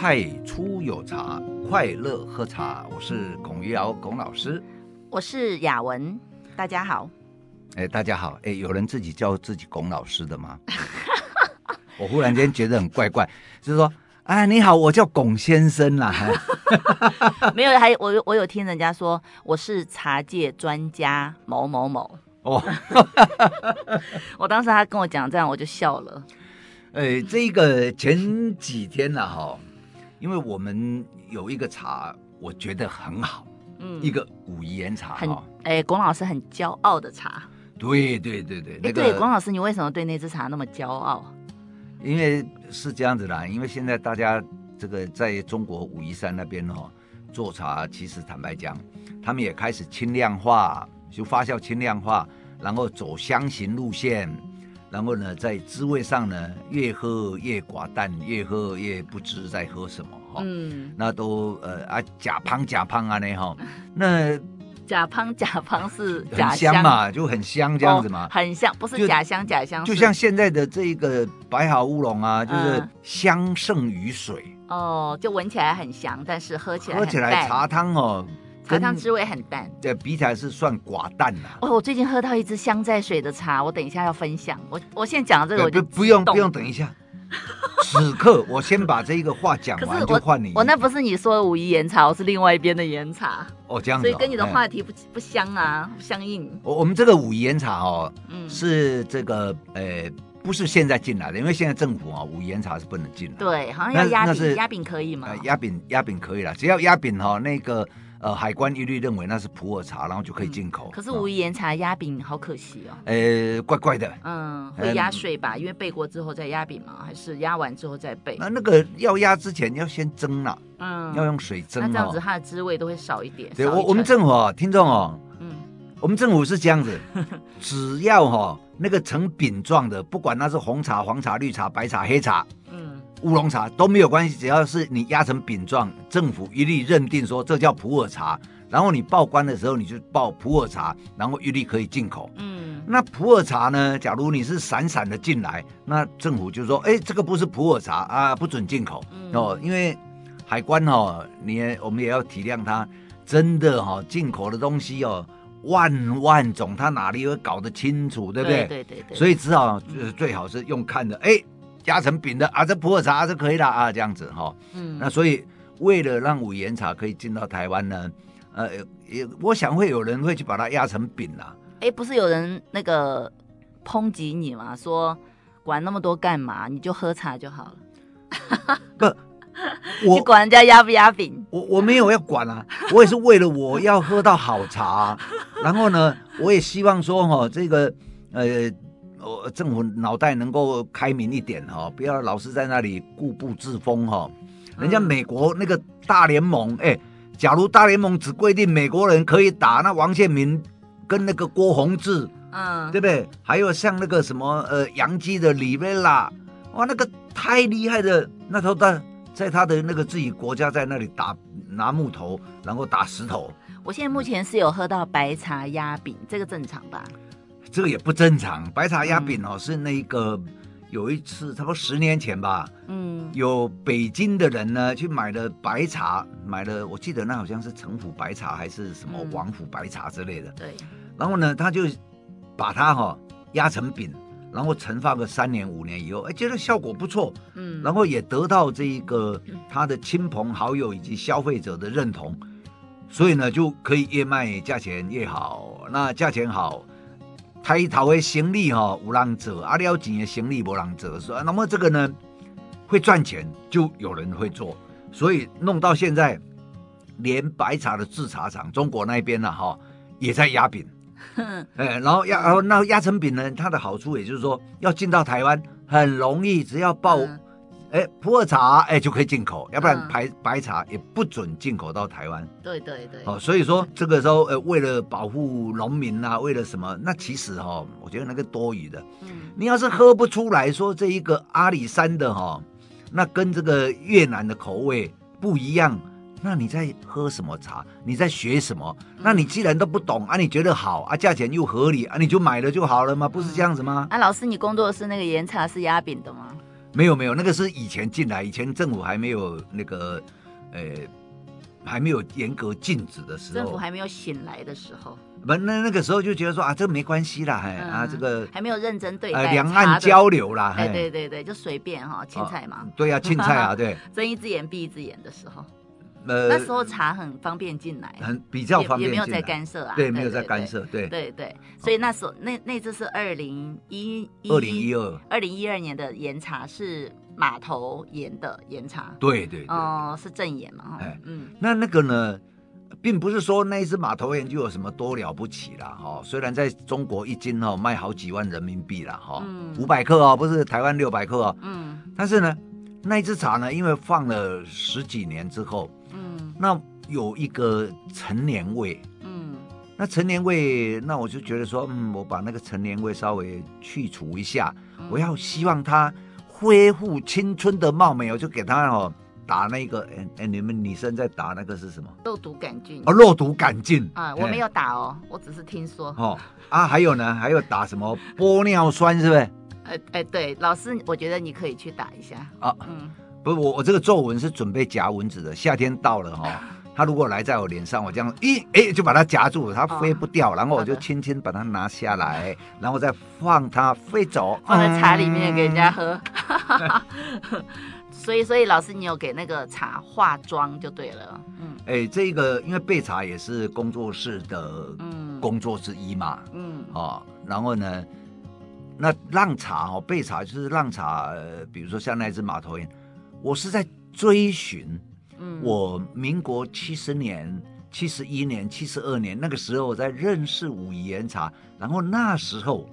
太初有茶，快乐喝茶。我是孔于尧孔老师，我是雅文，大家好。哎，大家好。哎，有人自己叫自己龚老师的吗？我忽然间觉得很怪怪，就是说，哎，你好，我叫龚先生啦。没有，还我我有听人家说我是茶界专家某某某。哦，我当时他跟我讲这样，我就笑了。哎，这个前几天呢，哈。因为我们有一个茶，我觉得很好，嗯，一个武夷岩茶，很哎，龚老师很骄傲的茶，对对对对，那个、对，龚老师，你为什么对那支茶那么骄傲？因为是这样子的，因为现在大家这个在中国武夷山那边哦，做茶，其实坦白讲，他们也开始轻量化，就发酵轻量化，然后走香型路线。然后呢，在滋味上呢，越喝越寡淡，越喝越不知在喝什么哈。嗯，那都呃啊假胖假胖啊那哈，那假胖假胖是假香嘛，就很香这样子嘛，哦、很香，不是假香假香，就像现在的这个白毫乌龙啊，就是香胜于水、嗯。哦，就闻起来很香，但是喝起来喝起来茶汤哦。茶汤滋味很淡，对，比起来是算寡淡呐、啊。哦，我最近喝到一支香在水的茶，我等一下要分享。我我现在讲的这个我就，不不用不用等一下，此刻我先把这一个话讲完 就换你。我那不是你说的武夷岩茶，我是另外一边的岩茶。哦，这样子、哦，所以跟你的话题不不相啊，不相应。我我们这个武夷岩茶哦，嗯，是这个呃，不是现在进来的，因为现在政府啊、哦，武夷岩茶是不能进的。对，好像要压饼，压饼可以吗？压饼压饼可以了，只要压饼哈那个。呃，海关一律认为那是普洱茶，然后就可以进口。嗯、可是武夷岩茶压饼好可惜哦。呃、欸，怪怪的。嗯，会压碎吧？嗯、因为背过之后再压饼吗？还是压完之后再背？那那个要压之前要先蒸了。嗯，要用水蒸。那这样子它的滋味都会少一点。对，我我们政府啊，听众哦，嗯，我们政府是这样子，只要哈、哦、那个成饼状的，不管那是红茶、黄茶、绿茶、白茶、黑茶。乌龙茶都没有关系，只要是你压成饼状，政府一律认定说这叫普洱茶，然后你报关的时候你就报普洱茶，然后一律可以进口。嗯，那普洱茶呢？假如你是散散的进来，那政府就说，哎，这个不是普洱茶啊，不准进口。嗯、哦，因为海关哦，你也我们也要体谅他，真的哈、哦，进口的东西哦，万万种，他哪里会搞得清楚，对不对？对对对，对。所以只好就是最好是用看的，哎。压成饼的啊，这普洱茶是可以的啊，这样子哈。嗯，那所以为了让武夷岩茶可以进到台湾呢，呃，也我想会有人会去把它压成饼啦。哎，不是有人那个抨击你吗？说管那么多干嘛？你就喝茶就好了。不，我你管人家压不压饼？我我没有要管啊，我也是为了我要喝到好茶。然后呢，我也希望说哈，这个呃。我政府脑袋能够开明一点哈，不要老是在那里固步自封哈。人家美国那个大联盟，哎，假如大联盟只规定美国人可以打，那王建民跟那个郭宏志，嗯，对不对？还有像那个什么呃杨基的里维拉，哇，那个太厉害的，那头在在他的那个自己国家在那里打拿木头，然后打石头。我现在目前是有喝到白茶压饼，这个正常吧？这个也不正常，白茶压饼哦，是那个有一次差不多十年前吧，嗯，有北京的人呢去买了白茶，买了我记得那好像是城府白茶还是什么王府白茶之类的，对，然后呢他就把它哈压成饼，然后陈放个三年五年以后，哎，觉得效果不错，嗯，然后也得到这一个他的亲朋好友以及消费者的认同，所以呢就可以越卖价钱越好，那价钱好。抬头的行李哈，有人做，阿了钱的生意无人做，说那么这个呢会赚钱，就有人会做，所以弄到现在，连白茶的制茶厂，中国那边呢哈，也在压饼，哎，然后压，然后那压成饼呢，它的好处也就是说，要进到台湾很容易，只要报。哎，普洱茶哎就可以进口，要不然白、嗯、白茶也不准进口到台湾。对对对。哦，所以说这个时候呃，为了保护农民啊，为了什么？那其实哈、哦，我觉得那个多余的。嗯。你要是喝不出来说这一个阿里山的哈、哦，那跟这个越南的口味不一样，那你在喝什么茶？你在学什么？那你既然都不懂啊，你觉得好啊，价钱又合理啊，你就买了就好了吗？不是这样子吗？啊，老师，你工作的是那个岩茶是压饼的吗？没有没有，那个是以前进来，以前政府还没有那个，呃，还没有严格禁止的时候，政府还没有醒来的时候，不，那那个时候就觉得说啊，这没关系啦，哎、嗯、啊，这个还没有认真对待，呃、两岸交流啦，哎，对对对，就随便哈，青菜嘛，哦、对呀、啊，青菜啊，对，睁一只眼闭一只眼的时候。呃，那时候茶很方便进来，很比较方便，也没有在干涉啊，对，没有在干涉，对对。对，所以那时候那那支是二零一二零一二。二零一二年的岩茶是码头岩的岩茶，对对哦，是正岩嘛，哎嗯，那那个呢，并不是说那一支码头岩就有什么多了不起啦。哈，虽然在中国一斤哦卖好几万人民币了哈，五百克哦，不是台湾六百克哦，嗯，但是呢，那一支茶呢，因为放了十几年之后。那有一个陈年味，嗯，那陈年味，那我就觉得说，嗯，我把那个陈年味稍微去除一下，嗯、我要希望它恢复青春的貌美，我就给它哦打那个，哎哎，你们女生在打那个是什么？肉毒杆菌。哦，肉毒杆菌。啊，我没有打哦，我只是听说。哦啊，还有呢，还有打什么玻尿酸是不是？哎哎，对，老师，我觉得你可以去打一下。啊，嗯。不是我，我这个皱纹是准备夹蚊子的。夏天到了哈、哦，它如果来在我脸上，我这样一哎就把它夹住，它飞不掉，哦、然后我就轻轻把它拿下来，然后再放它飞走，放在茶里面给人家喝。嗯、所以，所以老师，你有给那个茶化妆就对了。嗯，哎，这个因为备茶也是工作室的工作之一嘛。嗯，哦，然后呢，那浪茶哦，备茶就是浪茶，比如说像那只马头岩。我是在追寻，我民国七十年、七十一年、七十二年那个时候，我在认识武夷岩茶，然后那时候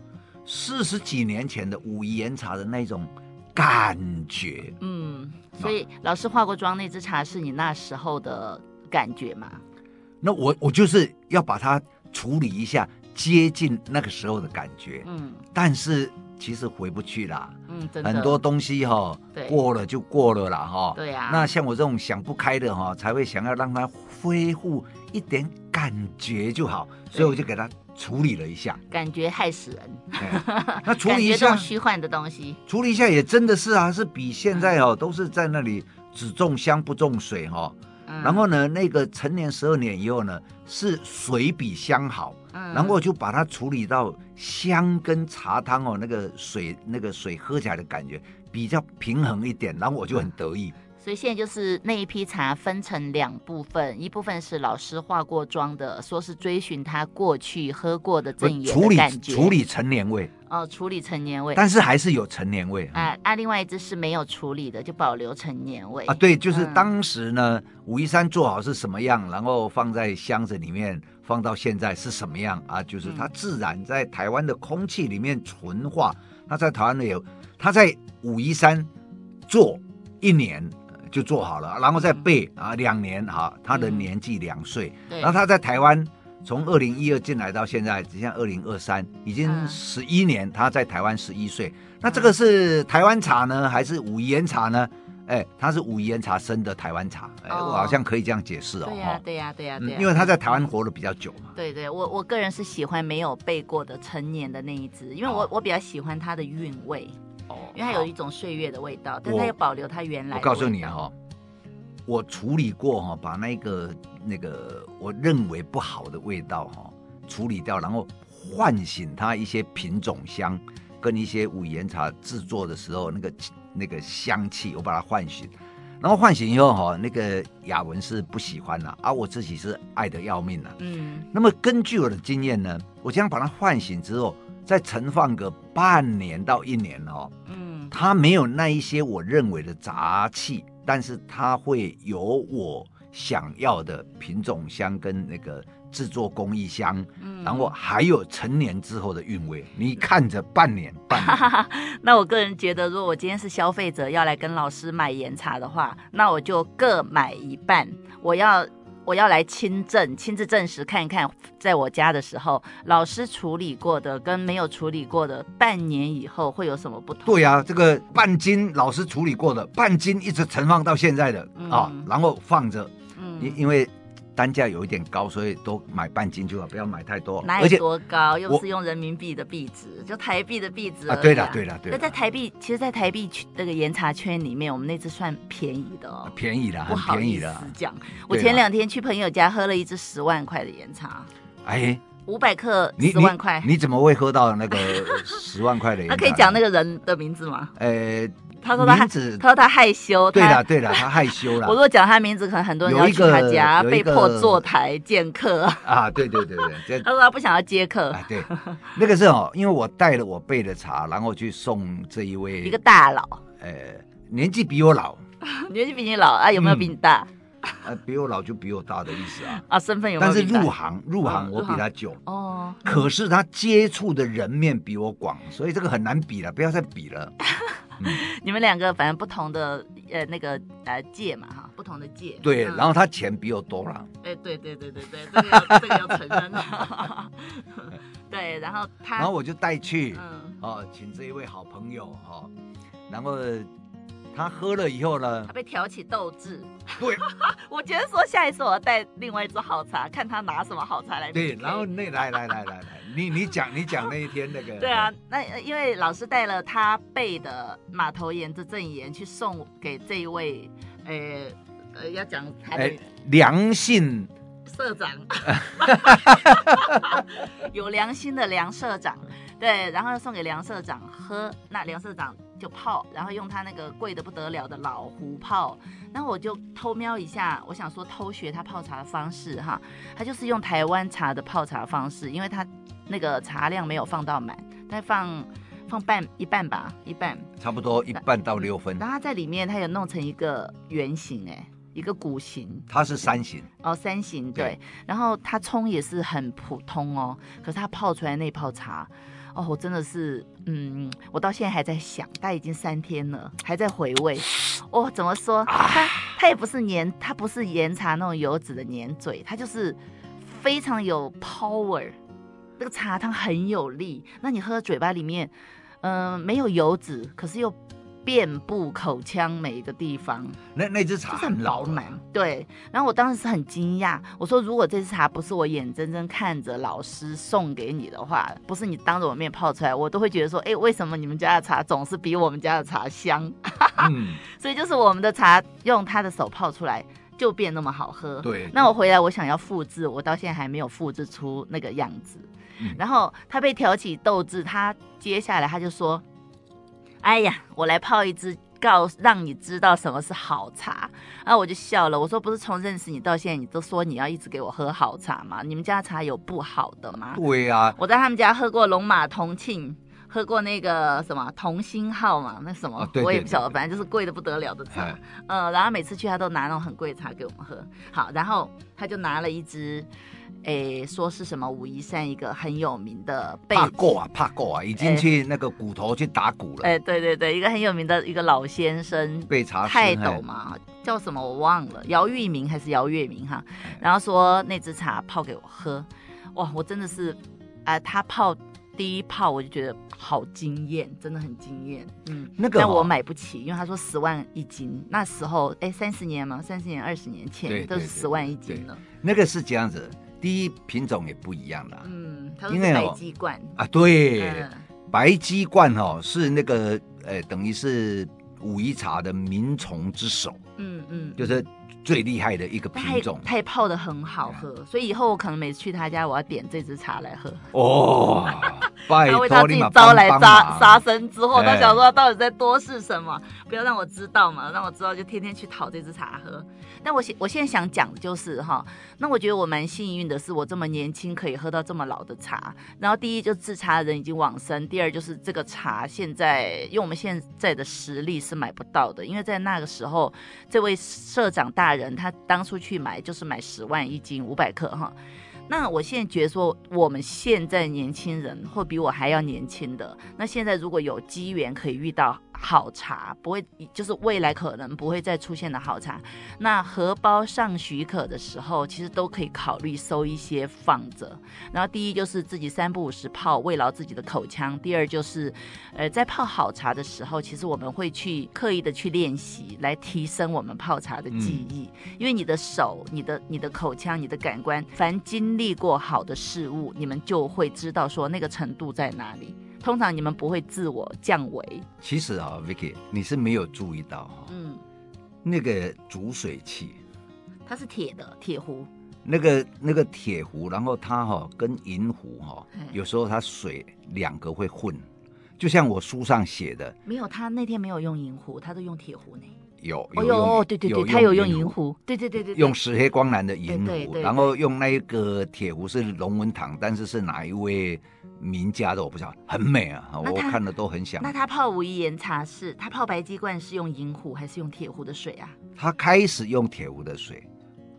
四十几年前的武夷岩茶的那种感觉，嗯，所以老师化过妆那支茶是你那时候的感觉吗？那我我就是要把它处理一下，接近那个时候的感觉，嗯，但是。其实回不去啦，嗯，很多东西哈、哦，过了就过了啦，哈，对呀。那像我这种想不开的哈，才会想要让它恢复一点感觉就好，所以我就给它处理了一下。感觉害死人，那处理一下虚幻的东西，处理一下也真的是啊，是比现在哦都是在那里只种香不种水哈。然后呢，那个陈年十二年以后呢，是水比香好。然后我就把它处理到香跟茶汤哦，那个水那个水喝起来的感觉比较平衡一点，然后我就很得意。所以现在就是那一批茶分成两部分，一部分是老师化过妆的，说是追寻他过去喝过的正岩的感觉，处理陈年味哦，处理成年味，但是还是有成年味啊。啊，另外一只是没有处理的，就保留成年味啊。对，就是当时呢，武夷山做好是什么样，然后放在箱子里面。放到现在是什么样啊？就是它自然在台湾的空气里面纯化。它在台湾呢有，它在武夷山做一年就做好了，然后再备啊两年哈，他的年纪两岁。然后他在台湾从二零一二进来到现在，只像二零二三已经十一年，他在台湾十一岁。那这个是台湾茶呢，还是武夷岩茶呢？哎，它是武夷岩茶生的台湾茶，哎，我好像可以这样解释哦。对呀，对呀，对呀，对呀。因为他在台湾活得比较久嘛。对对，我我个人是喜欢没有背过的成年的那一支，因为我我比较喜欢它的韵味。哦。因为它有一种岁月的味道，但它又保留它原来。我告诉你哈，我处理过哈，把那个那个我认为不好的味道哈处理掉，然后唤醒它一些品种香，跟一些武夷岩茶制作的时候那个。那个香气，我把它唤醒，然后唤醒以后哈，那个雅文是不喜欢了，而、啊、我自己是爱的要命了。嗯，那么根据我的经验呢，我将把它唤醒之后，再存放个半年到一年哦。嗯，它没有那一些我认为的杂气，但是它会有我想要的品种香跟那个。制作工艺香，嗯，然后还有成年之后的韵味，你看着半年半年。那我个人觉得，如果我今天是消费者要来跟老师买岩茶的话，那我就各买一半。我要我要来亲证，亲自证实看一看，在我家的时候，老师处理过的跟没有处理过的，半年以后会有什么不同？对呀，啊，这个半斤老师处理过的，半斤一直存放到现在的啊，嗯，然后放着，嗯，因因为。单价有一点高，所以都买半斤就好，不要买太多。哪有多高？又不是用人民币的币值，就台币的币值啊。对了，对了，对了。那在台币，其实，在台币那个岩茶圈里面，我们那只算便宜的哦。便宜的，很便宜的。讲，我前两天去朋友家喝了一支十万块的岩茶。哎，五百克十万块，你怎么会喝到那个十万块的 岩茶？那可以讲那个人的名字吗？呃。他说他他说他害羞，对了对了，他害羞了。我如果讲他名字，可能很多人要去他家，被迫坐台见客啊。对对对对，他说他不想要接客。对，那个是哦，因为我带了我备的茶，然后去送这一位一个大佬，呃，年纪比我老，年纪比你老啊？有没有比你大？呃，比我老就比我大的意思啊。啊，身份有，但是入行入行我比他久哦，可是他接触的人面比我广，所以这个很难比了，不要再比了。嗯、你们两个反正不同的呃那个呃界嘛哈，不同的界。对，嗯、然后他钱比我多了。哎，对对对对对，这个要 这个要承认。对，然后他，喝了以后呢？他被挑起斗志。对，我觉得说下一次我要带另外一支好茶，看他拿什么好茶来。对，然后那来来来来来，你你讲你讲那一天那个。对啊，那因为老师带了他背的马头岩的正言去送给这一位，呃呃，要讲他的良性社长，有良心的梁社长。对，然后要送给梁社长喝，那梁社长就泡，然后用他那个贵的不得了的老壶泡，然后我就偷瞄一下，我想说偷学他泡茶的方式哈，他就是用台湾茶的泡茶方式，因为他那个茶量没有放到满，他放放半一半吧，一半，差不多一半到六分，然后他在里面他有弄成一个圆形哎，一个鼓形，它是三形哦，三形对，对。然后它冲也是很普通哦，可是它泡出来那泡茶。哦，我真的是，嗯，我到现在还在想，他已经三天了，还在回味。哦，怎么说？它它也不是黏，它不是盐茶那种油脂的黏嘴，它就是非常有 power，那个茶汤很有力。那你喝嘴巴里面，嗯、呃，没有油脂，可是又。遍布口腔每一个地方，那那支茶很饱满，对。然后我当时是很惊讶，我说如果这支茶不是我眼睁睁看着老师送给你的话，不是你当着我面泡出来，我都会觉得说，哎，为什么你们家的茶总是比我们家的茶香？嗯，所以就是我们的茶用他的手泡出来就变那么好喝。对。那我回来我想要复制，我到现在还没有复制出那个样子。嗯。然后他被挑起斗志，他接下来他就说。哎呀，我来泡一支，告让你知道什么是好茶。然后我就笑了，我说不是从认识你到现在，你都说你要一直给我喝好茶吗？你们家茶有不好的吗？对呀、啊，我在他们家喝过龙马同庆，喝过那个什么同心号嘛，那什么、哦、我也不晓得，反正就是贵的不得了的茶。嗯、呃，然后每次去他都拿那种很贵的茶给我们喝。好，然后他就拿了一支。哎，说是什么武夷山一个很有名的怕过啊，怕过啊，已经去那个骨头去打鼓了。哎，对对对，一个很有名的一个老先生，备茶泰斗嘛，叫什么我忘了，姚玉明还是姚月明哈。然后说那支茶泡给我喝，哇，我真的是，啊、呃，他泡第一泡我就觉得好惊艳，真的很惊艳。嗯，那个、哦、但我买不起，因为他说十万一斤，那时候哎三十年嘛，三十年二十年前都是十万一斤了。那个是这样子。第一品种也不一样啦，嗯，它是白鸡冠啊，对，嗯、白鸡冠哦是那个呃，等于是武夷茶的名虫之首，嗯嗯，就是。最厉害的一个品种，它也泡的很好喝，所以以后我可能每次去他家，我要点这支茶来喝。哦，拜托他自己招来杀杀生之后，他想说他到底在多事什么？不要让我知道嘛，让我知道就天天去讨这支茶喝。但我现我现在想讲的就是哈，那我觉得我蛮幸运的是，我这么年轻可以喝到这么老的茶。然后第一就制茶的人已经往生，第二就是这个茶现在用我们现在的实力是买不到的，因为在那个时候，这位社长大人。他当初去买就是买十万一斤五百克哈，那我现在觉得说我们现在年轻人或比我还要年轻的，那现在如果有机缘可以遇到好茶，不会就是未来可能不会再出现的好茶。那荷包上许可的时候，其实都可以考虑收一些放着。然后第一就是自己三不五时泡，慰劳自己的口腔；第二就是，呃，在泡好茶的时候，其实我们会去刻意的去练习，来提升我们泡茶的技艺。嗯、因为你的手、你的、你的口腔、你的感官，凡经历过好的事物，你们就会知道说那个程度在哪里。通常你们不会自我降维。其实啊，Vicky，你是没有注意到哈，嗯，那个煮水器，它是铁的铁壶，那个那个铁壶，然后它哈跟银壶哈，有时候它水两个会混，就像我书上写的，没有，他那天没有用银壶，他都用铁壶呢。有有用，对对对，他有用银壶，对对对对，用石黑光南的银壶，然后用那个铁壶是龙文堂，但是是哪一位名家的我不晓得，很美啊，我看了都很想。那他泡武夷岩茶是，他泡白鸡冠是用银壶还是用铁壶的水啊？他开始用铁壶的水，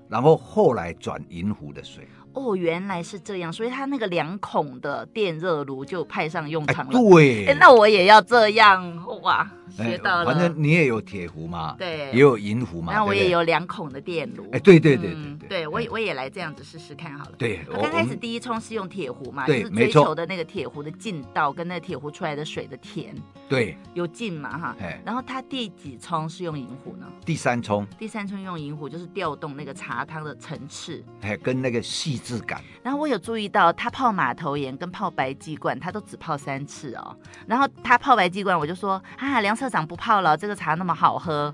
然后后来转银壶的水。哦，原来是这样，所以他那个两孔的电热炉就派上用场了。对，那我也要这样哇。学到了，反正你也有铁壶嘛，对，也有银壶嘛。那我也有两孔的电炉。哎，对对对对对，我我也来这样子试试看好了。对，我刚开始第一冲是用铁壶嘛，就是追求的那个铁壶的劲道跟那个铁壶出来的水的甜。对，有劲嘛哈。然后他第几冲是用银壶呢？第三冲。第三冲用银壶就是调动那个茶汤的层次，哎，跟那个细致感。然后我有注意到，他泡马头岩跟泡白鸡冠，他都只泡三次哦。然后他泡白鸡冠，我就说啊，梁策长不泡了。这个茶那么好喝，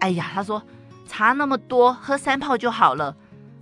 哎呀，他说茶那么多，喝三泡就好了。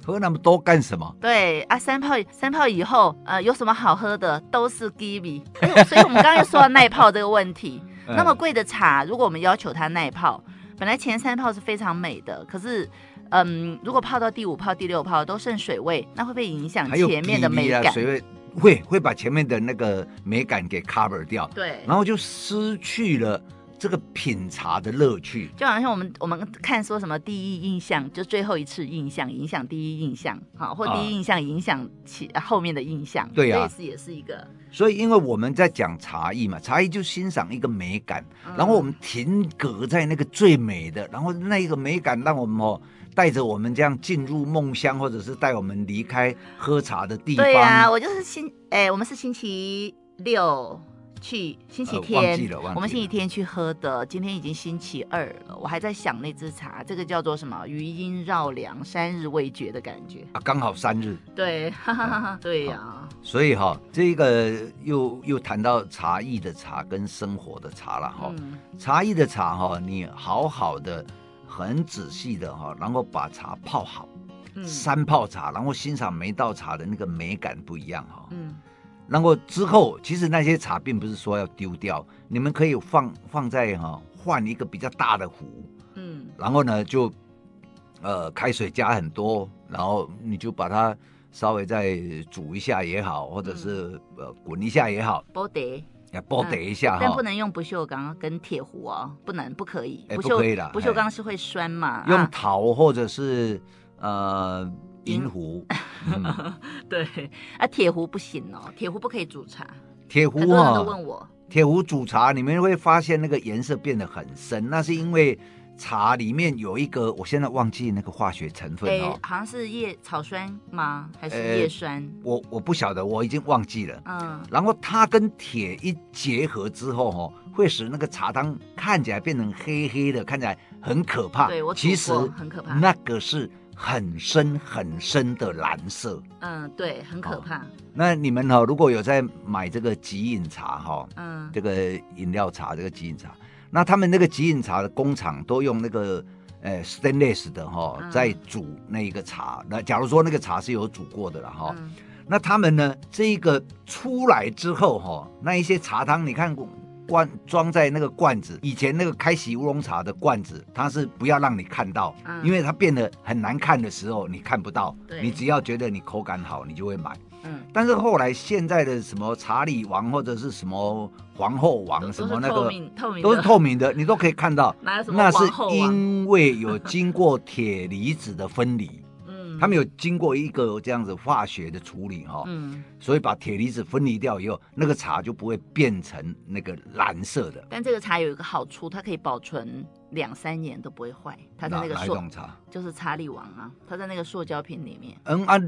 喝那么多干什么？对啊，三泡三泡以后，呃，有什么好喝的？都是 give。所以我们刚刚又说到耐泡这个问题。那么贵的茶，如果我们要求它耐泡，本来前三泡是非常美的，可是，嗯，如果泡到第五泡、第六泡都剩水味，那会不会影响前面的美感？水味会会把前面的那个美感给 cover 掉。对，然后就失去了。这个品茶的乐趣，就好像我们我们看说什么第一印象，就最后一次印象影响第一印象，好，或第一印象影响其后面的印象，对呀，这也是也是一个。所以，因为我们在讲茶艺嘛，茶艺就欣赏一个美感，嗯、然后我们停格在那个最美的，然后那一个美感让我们哦带着我们这样进入梦乡，或者是带我们离开喝茶的地方。对呀、啊，我就是星哎，我们是星期六。去星期天，呃、我们星期天去喝的。今天已经星期二了，我还在想那支茶，这个叫做什么？余音绕梁，三日未绝的感觉啊，刚好三日。对，哈哈哈哈对呀、啊。所以哈，这个又又谈到茶艺的茶跟生活的茶了哈。嗯、茶艺的茶哈，你好好的、很仔细的哈，然后把茶泡好，嗯、三泡茶，然后欣赏每道茶的那个美感不一样哈。嗯。然后之后，其实那些茶并不是说要丢掉，你们可以放放在哈，换一个比较大的壶，嗯，然后呢就，呃，开水加很多，然后你就把它稍微再煮一下也好，或者是呃滚一下也好，煲得，要煲得一下哈，但不能用不锈钢跟铁壶哦，不能不可以，不可以的，不锈钢是会酸嘛，用陶或者是呃。银壶，嗯、对啊，铁壶不行哦，铁壶不可以煮茶。铁壶啊，很多人都问我，铁壶煮茶，你们会发现那个颜色变得很深，那是因为茶里面有一个，我现在忘记那个化学成分哦，好像是叶草酸吗？还是叶酸？我我不晓得，我已经忘记了。嗯，然后它跟铁一结合之后，哦，会使那个茶汤看起来变成黑黑的，看起来很可怕。对，我其实很可怕，那个是。很深很深的蓝色，嗯，对，很可怕。那你们哈，如果有在买这个即饮茶哈，嗯，这个饮料茶，这个即饮茶，那他们那个即饮茶的工厂都用那个呃 stainless 的哈，在煮那一个茶。那假如说那个茶是有煮过的了哈，那他们呢，这个出来之后哈，那一些茶汤，你看过。罐装在那个罐子，以前那个开洗乌龙茶的罐子，它是不要让你看到，嗯、因为它变得很难看的时候，你看不到。你只要觉得你口感好，你就会买。嗯。但是后来现在的什么查理王或者是什么皇后王什么那个，都是透明的，你都可以看到。那是 因为有经过铁离子的分离。嗯。他们有经过一个这样子化学的处理哈，嗯，所以把铁离子分离掉以后，那个茶就不会变成那个蓝色的。但这个茶有一个好处，它可以保存两三年都不会坏。它在那个塑哪种茶？就是茶里王啊，它在那个塑胶瓶里面。嗯啊。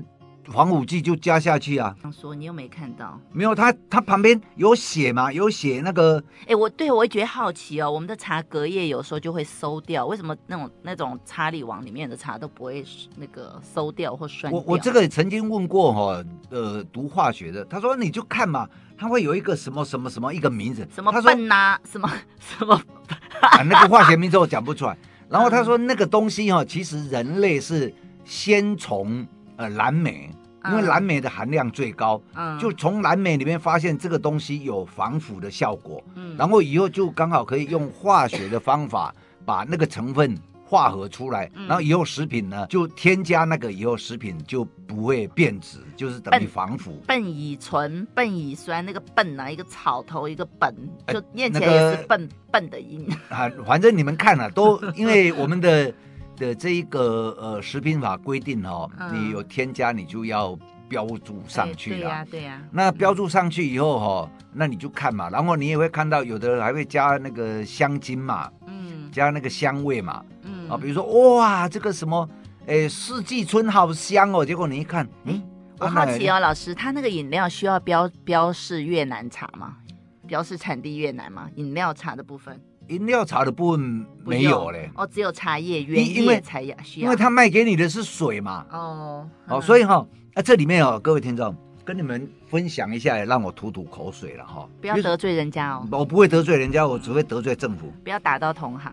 防腐剂就加下去啊！说你又没看到？没有，它它旁边有写嘛？有写那个？哎、欸，我对我也觉得好奇哦。我们的茶隔夜有时候就会馊掉，为什么那种那种茶里王里面的茶都不会那个馊掉或酸掉？我我这个曾经问过哈、哦，呃，读化学的，他说你就看嘛，它会有一个什么什么什么一个名字，什么笨呐、啊，什么 什么啊，那个化学名字我讲不出来。然后他说那个东西哈、哦，其实人类是先从呃蓝莓。因为蓝莓的含量最高，嗯，就从蓝莓里面发现这个东西有防腐的效果，嗯，然后以后就刚好可以用化学的方法把那个成分化合出来，嗯，然后以后食品呢就添加那个以后食品就不会变质，就是等于防腐。苯乙醇、苯乙酸，那个苯啊，一个草头一个苯，就念起来也是笨笨的音啊。反正你们看了，啊，都因为我们的。的这一个呃食品法规定哦，嗯、你有添加你就要标注上去了。对呀、啊，对呀、啊。那标注上去以后哈、哦，嗯、那你就看嘛，然后你也会看到有的还会加那个香精嘛，嗯，加那个香味嘛，嗯啊，比如说哇这个什么，哎四季春好香哦，结果你一看，嗯，我好奇哦，老师，他那个饮料需要标标示越南茶吗？标示产地越南吗？饮料茶的部分。饮料茶的部分没有嘞，哦，只有茶叶原叶才要需要，因为他卖给你的是水嘛，哦，哦，所以哈，啊，这里面哦，各位听众跟你们分享一下，也让我吐吐口水了哈，不要得罪人家哦，我不会得罪人家，我只会得罪政府，不要打到同行，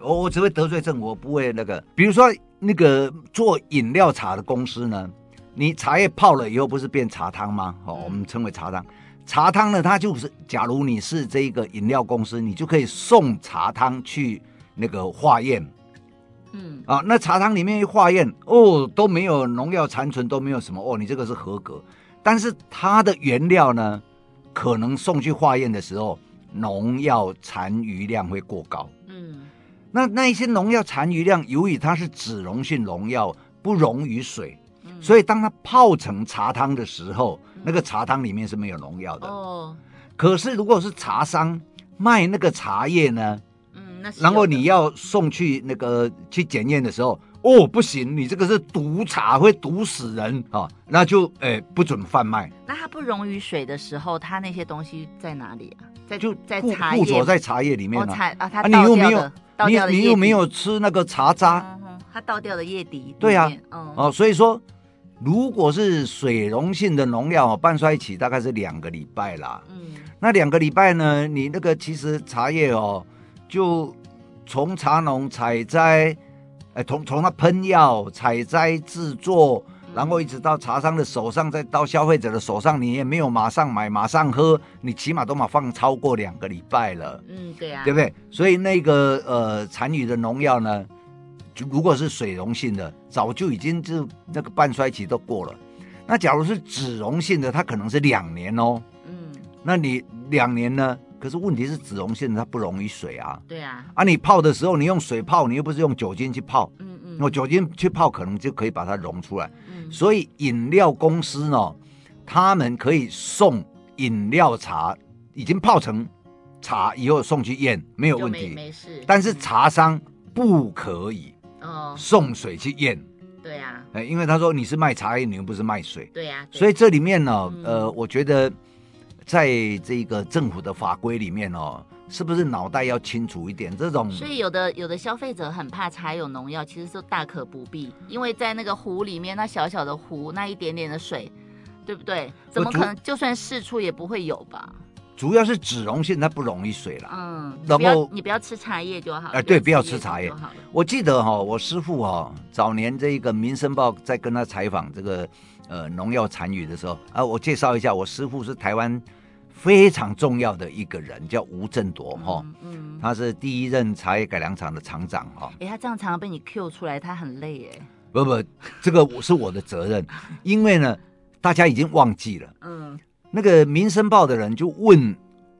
我我只会得罪政府，我不会那个，比如说那个做饮料茶的公司呢，你茶叶泡了以后不是变茶汤吗？哦，我们称为茶汤。茶汤呢，它就是，假如你是这个饮料公司，你就可以送茶汤去那个化验，嗯，啊，那茶汤里面一化验，哦，都没有农药残存，都没有什么，哦，你这个是合格。但是它的原料呢，可能送去化验的时候，农药残余量会过高，嗯，那那一些农药残余量，由于它是脂溶性农药，不溶于水。所以，当它泡成茶汤的时候，嗯、那个茶汤里面是没有农药的。哦。可是，如果是茶商卖那个茶叶呢？嗯，那是。然后你要送去那个去检验的时候，哦，不行，你这个是毒茶，会毒死人啊、哦！那就诶不准贩卖。那它不溶于水的时候，它那些东西在哪里啊？在就在茶叶。附着在茶叶里面、啊。哦，茶啊，它倒掉的。你又没有，你你又没有吃那个茶渣？它倒掉的叶底。对啊。嗯、哦，所以说。如果是水溶性的农药，半衰期大概是两个礼拜啦。嗯，那两个礼拜呢，你那个其实茶叶哦，就从茶农采摘，哎，从从它喷药、采摘、制作，然后一直到茶商的手上，再到消费者的手上，你也没有马上买、马上喝，你起码都嘛放超过两个礼拜了。嗯，对啊，对不对？所以那个呃残余的农药呢？如果是水溶性的，早就已经就那个半衰期都过了。那假如是脂溶性的，它可能是两年哦。嗯，那你两年呢？可是问题是脂溶性的它不溶于水啊。对啊。啊，你泡的时候你用水泡，你又不是用酒精去泡。嗯嗯。用酒精去泡可能就可以把它溶出来。嗯。所以饮料公司呢，他们可以送饮料茶已经泡成茶以后送去验，没有问题。没事。但是茶商不可以。哦，送水去验，对呀，哎，因为他说你是卖茶叶，你又不是卖水，对呀，所以这里面呢，呃，我觉得在这个政府的法规里面哦，是不是脑袋要清楚一点？这种，所以有的有的消费者很怕茶有农药，其实是大可不必，因为在那个壶里面，那小小的壶，那一点点的水，对不对？怎么可能就算试出也不会有吧？主要是脂溶性，它不溶于水了。嗯，然后你不要吃茶叶就好。哎、呃，对，不要吃茶叶。我记得哈、哦，我师父哈、哦，早年这个《民生报》在跟他采访这个呃农药残余的时候啊，我介绍一下，我师父是台湾非常重要的一个人，叫吴振铎哈。嗯，嗯他是第一任茶叶改良厂的厂长哈。哎、欸，他这样常常被你 Q 出来，他很累哎。不不，这个我是我的责任，因为呢，大家已经忘记了。嗯。那个《民生报》的人就问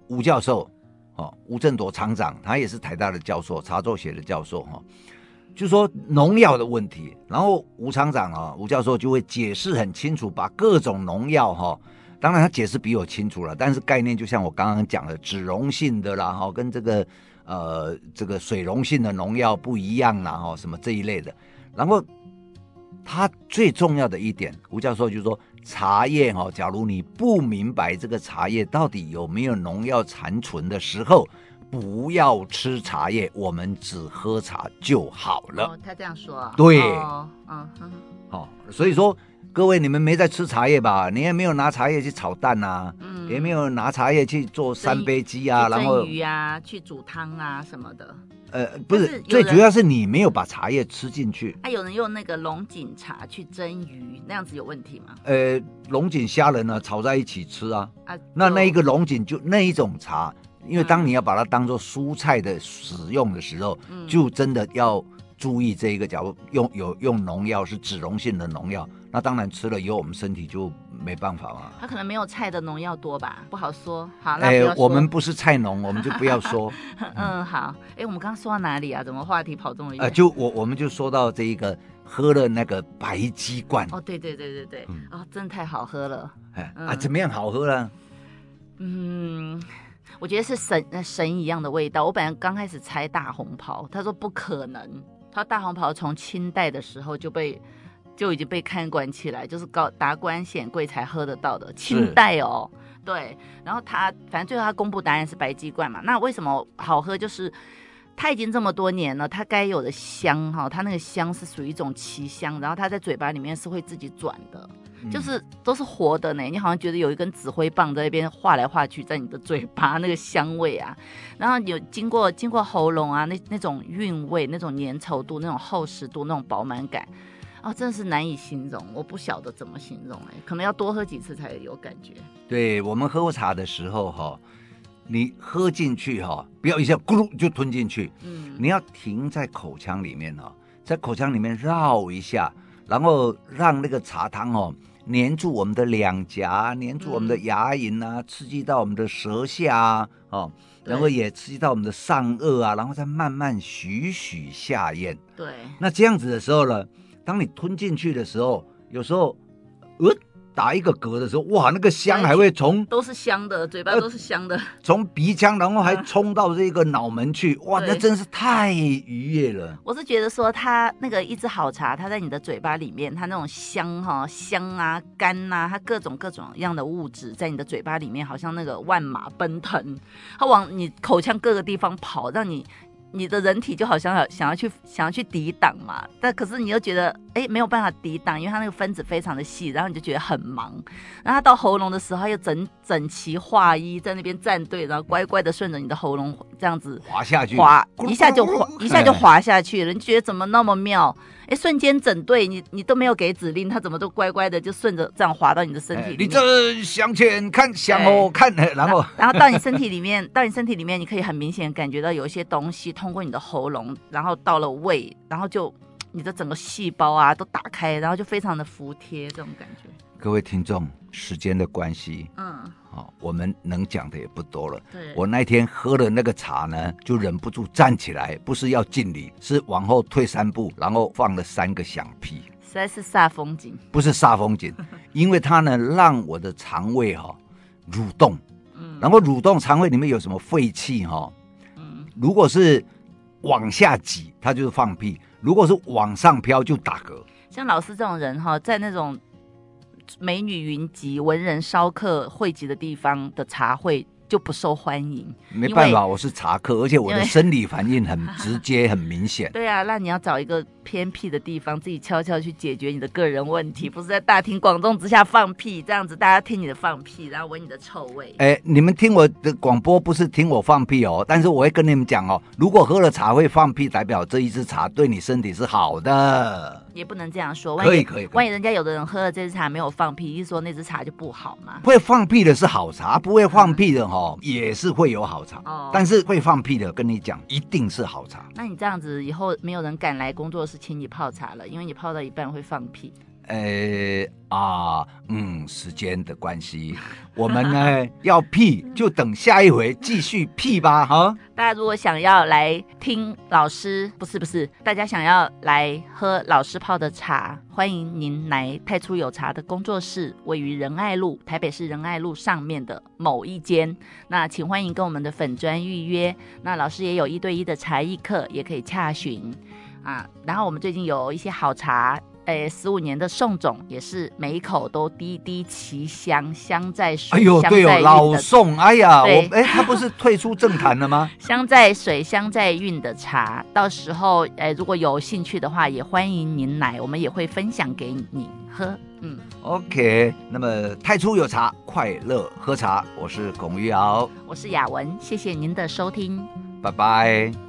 吴教授，哦，吴振铎厂长，他也是台大的教授，茶作学的教授，哈，就说农药的问题。然后吴厂长啊，吴教授就会解释很清楚，把各种农药哈，当然他解释比我清楚了，但是概念就像我刚刚讲的，脂溶性的啦哈，跟这个呃这个水溶性的农药不一样啦哈，什么这一类的。然后他最重要的一点，吴教授就说。茶叶哈，假如你不明白这个茶叶到底有没有农药残存的时候，不要吃茶叶，我们只喝茶就好了。哦，他这样说啊？对，嗯、哦，好、哦，所以说各位你们没在吃茶叶吧？你也没有拿茶叶去炒蛋啊，嗯，也没有拿茶叶去做三杯鸡啊，然后鱼啊，去煮汤啊什么的。呃，不是，是最主要是你没有把茶叶吃进去。啊，有人用那个龙井茶去蒸鱼，那样子有问题吗？呃，龙井虾仁呢炒在一起吃啊。啊，那那一个龙井就那一种茶，因为当你要把它当做蔬菜的使用的时候，嗯、就真的要注意这一个，假如用有用农药是脂溶性的农药，那当然吃了以后我们身体就。没办法嘛，它可能没有菜的农药多吧，不好说。好，那、欸，我们不是菜农，我们就不要说。嗯，好。哎、欸，我们刚刚说到哪里啊？怎么话题跑这么远？呃，就我我们就说到这一个喝了那个白鸡冠。哦，对对对对对，嗯、哦，真的太好喝了。哎、嗯、啊，怎么样好喝呢？嗯，我觉得是神神一样的味道。我本来刚开始猜大红袍，他说不可能，他说大红袍从清代的时候就被。就已经被看管起来，就是高达官显贵才喝得到的清代哦。对，然后他反正最后他公布答案是白鸡冠嘛。那为什么好喝？就是他已经这么多年了，它该有的香哈，它那个香是属于一种奇香，然后它在嘴巴里面是会自己转的，嗯、就是都是活的呢。你好像觉得有一根指挥棒在那边画来画去，在你的嘴巴 那个香味啊，然后有经过经过喉咙啊，那那种韵味、那种粘稠度、那种厚实度、那种饱满感。哦，真的是难以形容，我不晓得怎么形容哎，可能要多喝几次才有感觉。对，我们喝茶的时候哈，你喝进去哈，不要一下咕噜就吞进去，嗯，你要停在口腔里面哈，在口腔里面绕一下，然后让那个茶汤哦粘住我们的两颊，粘住我们的牙龈啊，嗯、刺激到我们的舌下啊，哦，然后也刺激到我们的上颚啊，然后再慢慢徐徐下咽。对，那这样子的时候呢？当你吞进去的时候，有时候，呃，打一个嗝的时候，哇，那个香还会从都是香的，嘴巴都是香的，呃、从鼻腔，然后还冲到这个脑门去，啊、哇，那真是太愉悦了。我是觉得说，它那个一支好茶，它在你的嘴巴里面，它那种香哈、哦、香啊、甘啊，它各种各种样的物质在你的嘴巴里面，好像那个万马奔腾，它往你口腔各个地方跑，让你。你的人体就好像想想要去想要去抵挡嘛，但可是你又觉得哎、欸、没有办法抵挡，因为它那个分子非常的细，然后你就觉得很忙。然后它到喉咙的时候又整整齐划一在那边站队，然后乖乖的顺着你的喉咙这样子滑下去，滑一下就滑一下就滑下去了。你觉得怎么那么妙？哎，瞬间整队，你你都没有给指令，他怎么都乖乖的就顺着这样滑到你的身体里面？你这向前看，向后看，然后然后到你身体里面，到你身体里面，你可以很明显感觉到有一些东西通过你的喉咙，然后到了胃，然后就你的整个细胞啊都打开，然后就非常的服帖，这种感觉。各位听众，时间的关系，嗯。好我们能讲的也不多了。对，我那天喝了那个茶呢，就忍不住站起来，不是要敬礼，是往后退三步，然后放了三个响屁。实在是煞风景，不是煞风景，因为它呢让我的肠胃哈、哦、蠕动，嗯，然后蠕动肠胃里面有什么废气哈、哦，嗯，如果是往下挤，它就是放屁；如果是往上飘，就打嗝。像老师这种人哈、哦，在那种。美女云集、文人骚客汇集的地方的茶会就不受欢迎。没办法，我是茶客，而且我的生理反应很直接、很明显。对啊，那你要找一个偏僻的地方，自己悄悄去解决你的个人问题，不是在大庭广众之下放屁，这样子大家听你的放屁，然后闻你的臭味。哎，你们听我的广播不是听我放屁哦，但是我会跟你们讲哦，如果喝了茶会放屁，代表这一支茶对你身体是好的。也不能这样说，可以可以。万一人家有的人喝了这支茶没有放屁，一说那支茶就不好嘛？会放屁的是好茶，不会放屁的哈、嗯、也是会有好茶。哦，但是会放屁的，跟你讲，一定是好茶。那你这样子以后没有人敢来工作室请你泡茶了，因为你泡到一半会放屁。呃啊，嗯，时间的关系，我们呢要辟就等下一回继续辟吧，哈。大家如果想要来听老师，不是不是，大家想要来喝老师泡的茶，欢迎您来太初有茶的工作室，位于仁爱路，台北市仁爱路上面的某一间。那请欢迎跟我们的粉砖预约。那老师也有一对一的茶艺课，也可以洽询啊。然后我们最近有一些好茶。哎，十五年的宋总也是每一口都滴滴奇香，香在水，哎呦，对哦，老宋，哎呀，我哎，他不是退出政坛了吗？香在水，香在韵的茶，到时候哎，如果有兴趣的话，也欢迎您来，我们也会分享给你喝。嗯，OK，那么太初有茶，快乐喝茶，我是龚玉瑶，我是雅文，谢谢您的收听，拜拜。